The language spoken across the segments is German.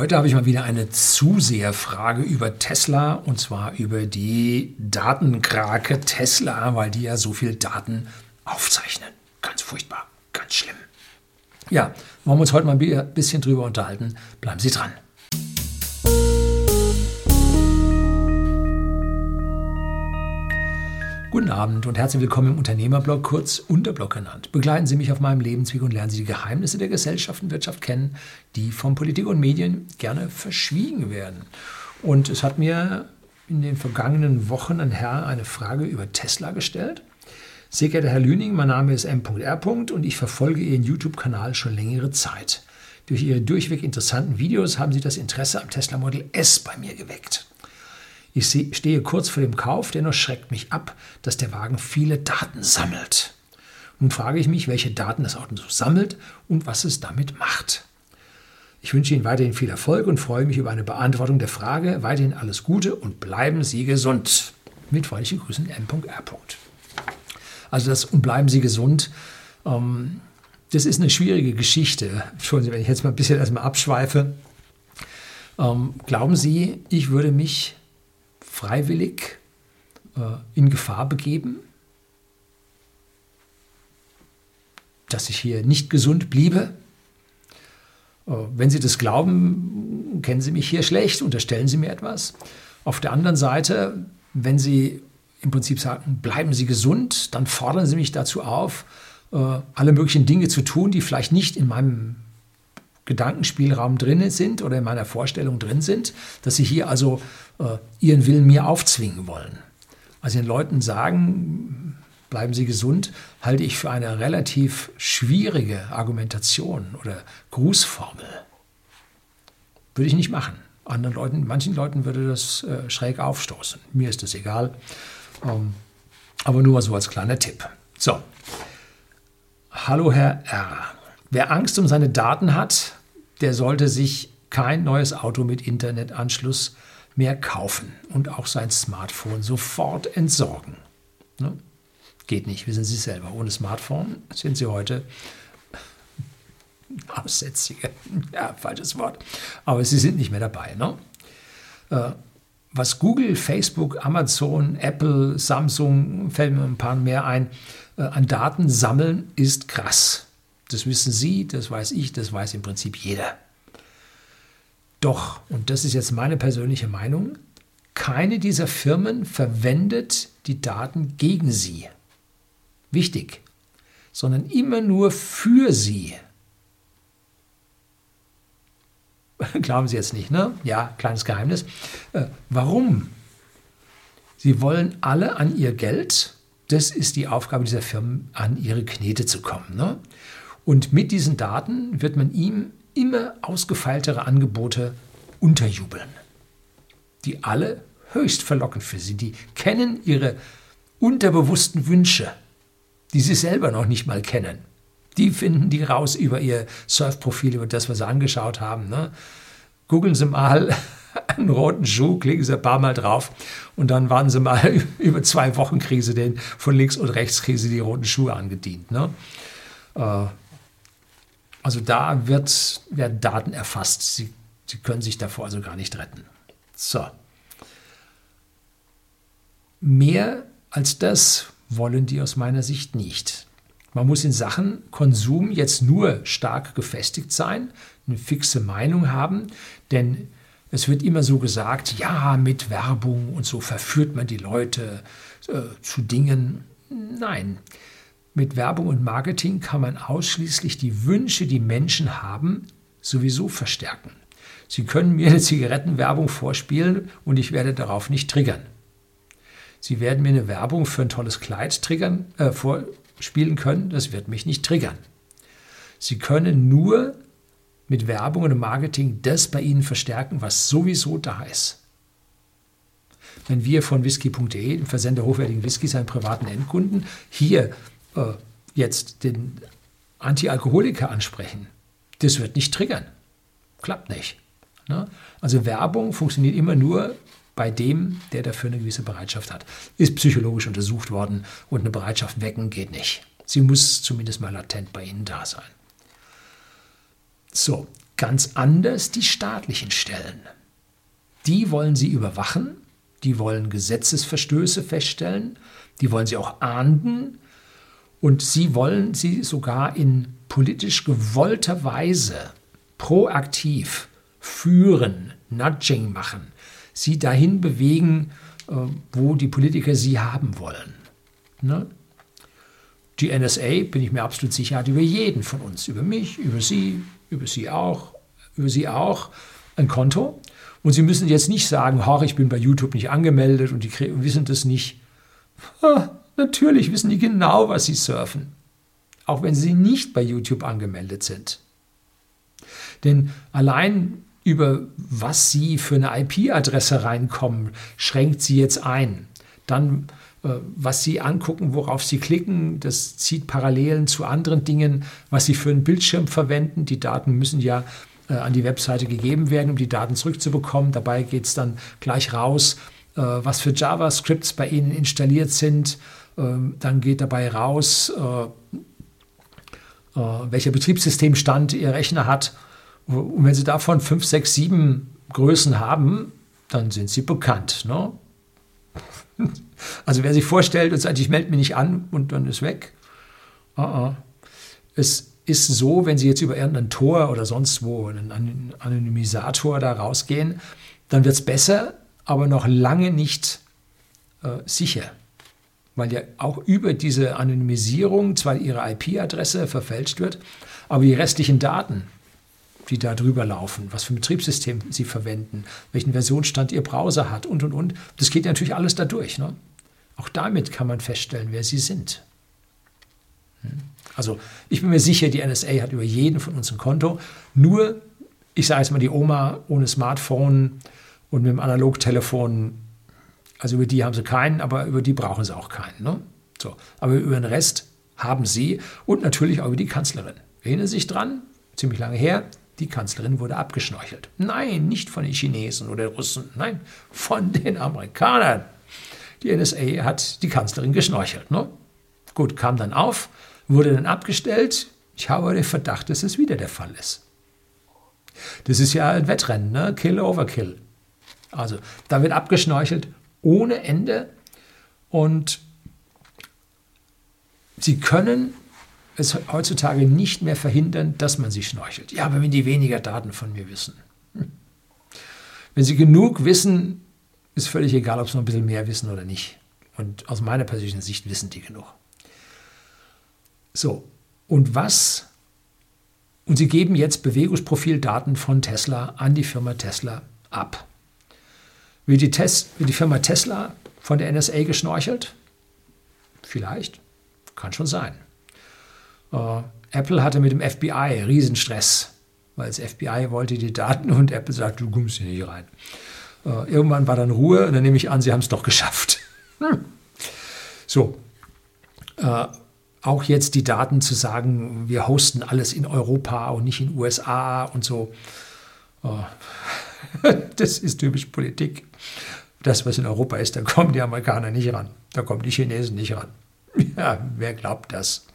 Heute habe ich mal wieder eine Zuseherfrage über Tesla und zwar über die Datenkrake Tesla, weil die ja so viel Daten aufzeichnen. Ganz furchtbar, ganz schlimm. Ja, wollen wir uns heute mal ein bisschen drüber unterhalten. Bleiben Sie dran. Guten Abend und herzlich willkommen im Unternehmerblog, kurz Unterblog genannt. Begleiten Sie mich auf meinem Lebensweg und lernen Sie die Geheimnisse der Gesellschaft und Wirtschaft kennen, die von Politik und Medien gerne verschwiegen werden. Und es hat mir in den vergangenen Wochen ein Herr eine Frage über Tesla gestellt. Sehr geehrter Herr Lüning, mein Name ist M.R. und ich verfolge Ihren YouTube-Kanal schon längere Zeit. Durch Ihre durchweg interessanten Videos haben Sie das Interesse am Tesla Model S bei mir geweckt. Ich stehe kurz vor dem Kauf, dennoch schreckt mich ab, dass der Wagen viele Daten sammelt. Nun frage ich mich, welche Daten das Auto so sammelt und was es damit macht. Ich wünsche Ihnen weiterhin viel Erfolg und freue mich über eine Beantwortung der Frage. Weiterhin alles Gute und bleiben Sie gesund. Mit freundlichen Grüßen, M.R. Also das und bleiben Sie gesund. Ähm, das ist eine schwierige Geschichte. Entschuldigen Sie, wenn ich jetzt mal ein bisschen erstmal abschweife. Ähm, glauben Sie, ich würde mich freiwillig äh, in Gefahr begeben, dass ich hier nicht gesund bliebe. Äh, wenn Sie das glauben, kennen Sie mich hier schlecht, unterstellen Sie mir etwas. Auf der anderen Seite, wenn Sie im Prinzip sagen, bleiben Sie gesund, dann fordern Sie mich dazu auf, äh, alle möglichen Dinge zu tun, die vielleicht nicht in meinem Gedankenspielraum drin sind oder in meiner Vorstellung drin sind, dass sie hier also äh, ihren Willen mir aufzwingen wollen. Also den Leuten sagen, bleiben Sie gesund, halte ich für eine relativ schwierige Argumentation oder Grußformel. Würde ich nicht machen. Anderen Leuten, manchen Leuten würde das äh, schräg aufstoßen. Mir ist das egal. Ähm, aber nur mal so als kleiner Tipp. So. Hallo Herr R. Wer Angst um seine Daten hat, der sollte sich kein neues Auto mit Internetanschluss mehr kaufen und auch sein Smartphone sofort entsorgen. Ne? Geht nicht, wissen Sie selber. Ohne Smartphone sind Sie heute Aussätzige. Ja, falsches Wort. Aber Sie sind nicht mehr dabei. Ne? Äh, was Google, Facebook, Amazon, Apple, Samsung, fällt mir ein paar mehr ein, äh, an Daten sammeln, ist krass. Das wissen Sie, das weiß ich, das weiß im Prinzip jeder. Doch, und das ist jetzt meine persönliche Meinung, keine dieser Firmen verwendet die Daten gegen Sie. Wichtig, sondern immer nur für Sie. Glauben Sie jetzt nicht, ne? Ja, kleines Geheimnis. Äh, warum? Sie wollen alle an ihr Geld. Das ist die Aufgabe dieser Firmen, an ihre Knete zu kommen. Ne? Und mit diesen Daten wird man ihm immer ausgefeiltere Angebote unterjubeln, die alle höchst verlockend für sie. Die kennen ihre unterbewussten Wünsche, die sie selber noch nicht mal kennen. Die finden die raus über ihr Surfprofil, über das, was sie angeschaut haben. Ne? Googeln Sie mal einen roten Schuh, klicken Sie ein paar Mal drauf und dann warten Sie mal über zwei Wochen kriegen Sie den von links und rechts kriegen Sie die roten Schuhe angedient. Ne? Äh, also da wird, werden Daten erfasst. Sie, Sie können sich davor also gar nicht retten. So. Mehr als das wollen die aus meiner Sicht nicht. Man muss in Sachen Konsum jetzt nur stark gefestigt sein, eine fixe Meinung haben, denn es wird immer so gesagt, ja, mit Werbung und so verführt man die Leute äh, zu Dingen. Nein, mit Werbung und Marketing kann man ausschließlich die Wünsche, die Menschen haben, sowieso verstärken. Sie können mir eine Zigarettenwerbung vorspielen und ich werde darauf nicht triggern. Sie werden mir eine Werbung für ein tolles Kleid triggern, äh, vorspielen können, das wird mich nicht triggern. Sie können nur mit Werbung und Marketing das bei Ihnen verstärken, was sowieso da ist. Wenn wir von whisky.de, dem Versender hochwertigen Whiskys, einen privaten Endkunden, hier äh, jetzt den Antialkoholiker ansprechen, das wird nicht triggern. Klappt nicht. Ne? Also Werbung funktioniert immer nur bei dem, der dafür eine gewisse Bereitschaft hat. Ist psychologisch untersucht worden und eine Bereitschaft wecken geht nicht. Sie muss zumindest mal latent bei Ihnen da sein. So, ganz anders die staatlichen Stellen. Die wollen sie überwachen, die wollen Gesetzesverstöße feststellen, die wollen sie auch ahnden und sie wollen sie sogar in politisch gewollter Weise proaktiv führen, Nudging machen, sie dahin bewegen, äh, wo die Politiker sie haben wollen. Ne? Die NSA, bin ich mir absolut sicher, hat über jeden von uns, über mich, über Sie, über Sie auch, über Sie auch, ein Konto. Und Sie müssen jetzt nicht sagen, Hoch, ich bin bei YouTube nicht angemeldet und die wissen das nicht. Natürlich wissen die genau, was Sie surfen. Auch wenn Sie nicht bei YouTube angemeldet sind. Denn allein über was Sie für eine IP-Adresse reinkommen, schränkt Sie jetzt ein. Dann, äh, was Sie angucken, worauf Sie klicken, das zieht Parallelen zu anderen Dingen, was Sie für einen Bildschirm verwenden. Die Daten müssen ja äh, an die Webseite gegeben werden, um die Daten zurückzubekommen. Dabei geht es dann gleich raus, äh, was für JavaScripts bei Ihnen installiert sind. Ähm, dann geht dabei raus, welcher Betriebssystemstand Ihr Rechner hat und wenn Sie davon fünf, sechs, sieben Größen haben, dann sind Sie bekannt. Ne? Also wer sich vorstellt und sagt, ich melde mich nicht an und dann ist weg. Uh -uh. Es ist so, wenn Sie jetzt über irgendein Tor oder sonst wo, einen Anonymisator da rausgehen, dann wird es besser, aber noch lange nicht äh, sicher. Weil ja auch über diese Anonymisierung zwar Ihre IP-Adresse verfälscht wird, aber die restlichen Daten, die da drüber laufen, was für ein Betriebssystem Sie verwenden, welchen Versionsstand Ihr Browser hat und, und, und. Das geht natürlich alles da durch. Ne? Auch damit kann man feststellen, wer Sie sind. Hm? Also ich bin mir sicher, die NSA hat über jeden von uns ein Konto. Nur, ich sage jetzt mal, die Oma ohne Smartphone und mit dem Analogtelefon, also über die haben sie keinen, aber über die brauchen sie auch keinen. Ne? So. Aber über den Rest haben sie und natürlich auch über die Kanzlerin. Erinnern Sie sich dran? Ziemlich lange her, die Kanzlerin wurde abgeschnorchelt. Nein, nicht von den Chinesen oder Russen, nein, von den Amerikanern. Die NSA hat die Kanzlerin geschnorchelt. Ne? Gut, kam dann auf, wurde dann abgestellt. Ich habe den Verdacht, dass es wieder der Fall ist. Das ist ja ein Wettrennen, ne? Kill Overkill. Also da wird abgeschnorchelt ohne Ende und sie können es heutzutage nicht mehr verhindern, dass man sie schnorchelt. Ja, aber wenn die weniger Daten von mir wissen. Hm. Wenn sie genug wissen, ist völlig egal, ob sie noch ein bisschen mehr wissen oder nicht. Und aus meiner persönlichen Sicht wissen die genug. So, und was? Und sie geben jetzt Bewegungsprofildaten von Tesla an die Firma Tesla ab. Wird die, Tes wird die Firma Tesla von der NSA geschnorchelt? Vielleicht. Kann schon sein. Uh, Apple hatte mit dem FBI Riesenstress, weil das FBI wollte die Daten und Apple sagte, du kommst hier nicht rein. Uh, irgendwann war dann Ruhe und dann nehme ich an, sie haben es doch geschafft. Hm. So, uh, auch jetzt die Daten zu sagen, wir hosten alles in Europa und nicht in USA und so. das ist typisch Politik. Das, was in Europa ist, da kommen die Amerikaner nicht ran. Da kommen die Chinesen nicht ran. Ja, wer glaubt das?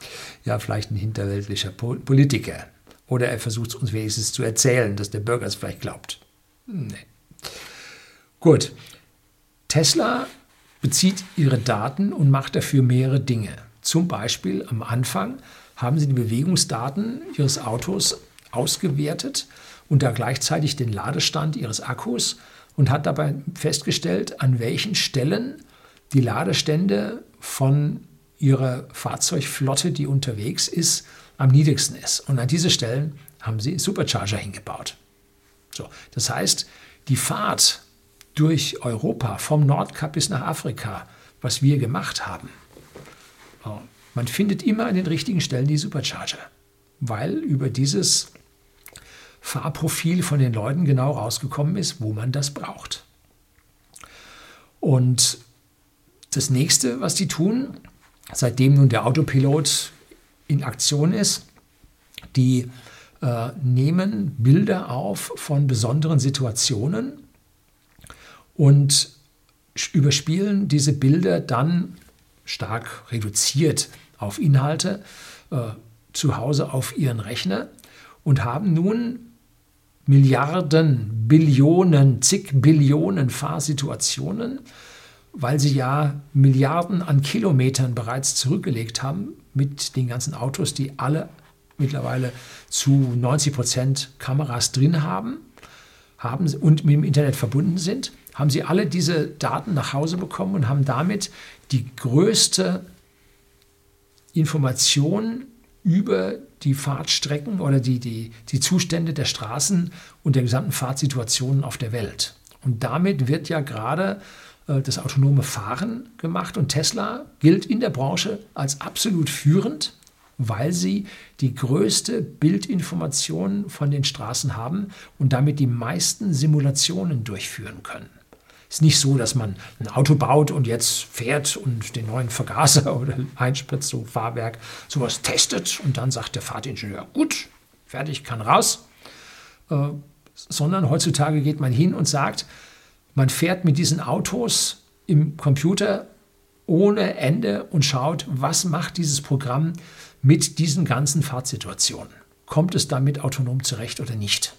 Ja, vielleicht ein hinterweltlicher Politiker. Oder er versucht es uns wenigstens zu erzählen, dass der Bürger es vielleicht glaubt. Nee. Gut. Tesla bezieht ihre Daten und macht dafür mehrere Dinge. Zum Beispiel am Anfang haben sie die Bewegungsdaten ihres Autos ausgewertet und da gleichzeitig den Ladestand ihres Akkus und hat dabei festgestellt, an welchen Stellen die Ladestände von ihrer Fahrzeugflotte, die unterwegs ist, am niedrigsten ist. Und an diese Stellen haben sie Supercharger hingebaut. So, das heißt, die Fahrt durch Europa, vom Nordkap bis nach Afrika, was wir gemacht haben, man findet immer an den richtigen Stellen die Supercharger, weil über dieses Fahrprofil von den Leuten genau rausgekommen ist, wo man das braucht. Und das nächste, was die tun, seitdem nun der Autopilot in Aktion ist, die äh, nehmen Bilder auf von besonderen Situationen und überspielen diese Bilder dann stark reduziert auf Inhalte äh, zu Hause auf ihren Rechner und haben nun Milliarden, Billionen, zig Billionen Fahrsituationen, weil sie ja Milliarden an Kilometern bereits zurückgelegt haben mit den ganzen Autos, die alle mittlerweile zu 90 Prozent Kameras drin haben, haben und mit dem Internet verbunden sind, haben sie alle diese Daten nach Hause bekommen und haben damit die größte Information über die Fahrtstrecken oder die, die, die Zustände der Straßen und der gesamten Fahrtsituationen auf der Welt. Und damit wird ja gerade äh, das autonome Fahren gemacht und Tesla gilt in der Branche als absolut führend, weil sie die größte Bildinformation von den Straßen haben und damit die meisten Simulationen durchführen können. Ist nicht so, dass man ein Auto baut und jetzt fährt und den neuen Vergaser oder Einspritzung, Fahrwerk, sowas testet und dann sagt der Fahrtingenieur, gut, fertig, kann raus. Äh, sondern heutzutage geht man hin und sagt, man fährt mit diesen Autos im Computer ohne Ende und schaut, was macht dieses Programm mit diesen ganzen Fahrtsituationen. Kommt es damit autonom zurecht oder nicht?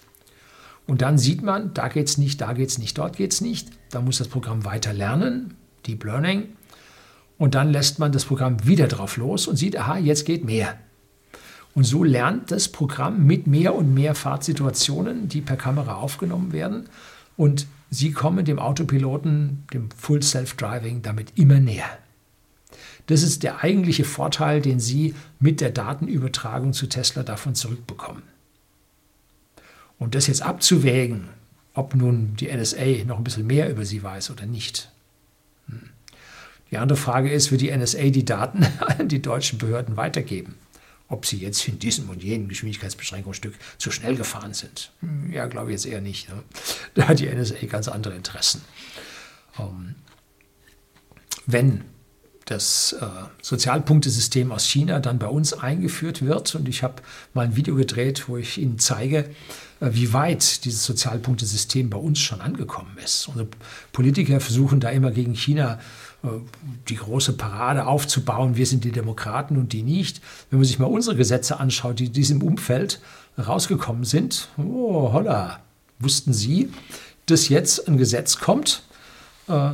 Und dann sieht man, da geht es nicht, da geht es nicht, dort geht es nicht. Da muss das Programm weiter lernen, Deep Learning. Und dann lässt man das Programm wieder drauf los und sieht, aha, jetzt geht mehr. Und so lernt das Programm mit mehr und mehr Fahrtsituationen, die per Kamera aufgenommen werden. Und sie kommen dem Autopiloten, dem Full Self-Driving, damit immer näher. Das ist der eigentliche Vorteil, den Sie mit der Datenübertragung zu Tesla davon zurückbekommen. Und das jetzt abzuwägen, ob nun die NSA noch ein bisschen mehr über sie weiß oder nicht. Hm. Die andere Frage ist, wird die NSA die Daten an die deutschen Behörden weitergeben? Ob sie jetzt in diesem und jenem Geschwindigkeitsbeschränkungsstück zu schnell gefahren sind? Hm, ja, glaube ich jetzt eher nicht. Ne? Da hat die NSA ganz andere Interessen. Ähm, wenn das äh, Sozialpunktesystem aus China dann bei uns eingeführt wird. Und ich habe mal ein Video gedreht, wo ich Ihnen zeige, wie weit dieses Sozialpunktesystem bei uns schon angekommen ist. Unsere Politiker versuchen da immer gegen China äh, die große Parade aufzubauen. Wir sind die Demokraten und die nicht. Wenn man sich mal unsere Gesetze anschaut, die in diesem Umfeld rausgekommen sind, oh holla, wussten Sie, dass jetzt ein Gesetz kommt, äh,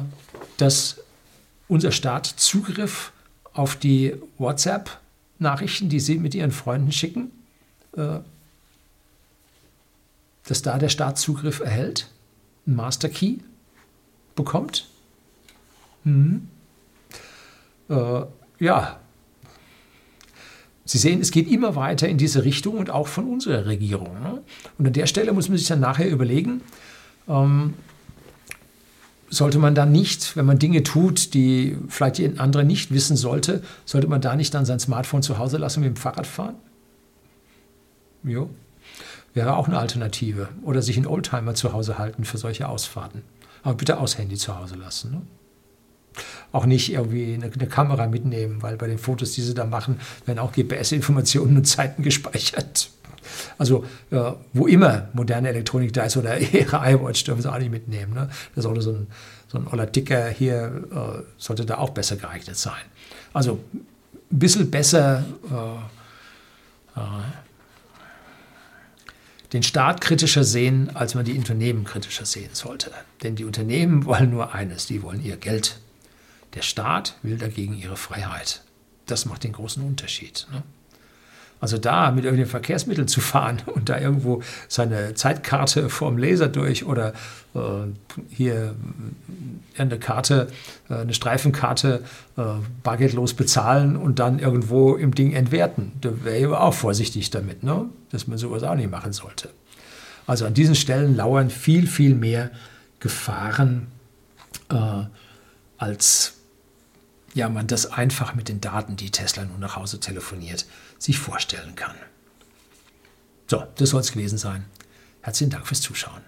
das unser Staat Zugriff auf die WhatsApp-Nachrichten, die Sie mit Ihren Freunden schicken, äh, dass da der Staat Zugriff erhält, einen Master Key bekommt. Mhm. Äh, ja, Sie sehen, es geht immer weiter in diese Richtung und auch von unserer Regierung. Ne? Und an der Stelle muss man sich dann nachher überlegen, ähm, sollte man dann nicht, wenn man Dinge tut, die vielleicht ein anderer nicht wissen sollte, sollte man da nicht dann sein Smartphone zu Hause lassen und mit dem Fahrrad fahren? Jo. Wäre auch eine Alternative. Oder sich einen Oldtimer zu Hause halten für solche Ausfahrten. Aber bitte aus Handy zu Hause lassen. Ne? Auch nicht irgendwie eine, eine, Kamera mitnehmen, weil bei den Fotos, die sie da machen, werden auch GPS-Informationen und Zeiten gespeichert. Also äh, wo immer moderne Elektronik da ist oder ihre iWatch dürfen sie auch nicht mitnehmen. Ne? Da sollte so ein, so ein Oller Dicker hier, äh, sollte da auch besser geeignet sein. Also ein bisschen besser äh, äh, den Staat kritischer sehen, als man die Unternehmen kritischer sehen sollte. Denn die Unternehmen wollen nur eines, die wollen ihr Geld. Der Staat will dagegen ihre Freiheit. Das macht den großen Unterschied. Ne? Also da mit irgendeinem Verkehrsmittel zu fahren und da irgendwo seine Zeitkarte vorm Laser durch oder äh, hier eine Karte, äh, eine Streifenkarte äh, bargeldlos bezahlen und dann irgendwo im Ding entwerten. Da wäre ich aber auch vorsichtig damit, ne? dass man sowas auch nicht machen sollte. Also an diesen Stellen lauern viel, viel mehr Gefahren, äh, als ja, man das einfach mit den Daten, die Tesla nun nach Hause telefoniert, sich vorstellen kann. So, das soll es gewesen sein. Herzlichen Dank fürs Zuschauen.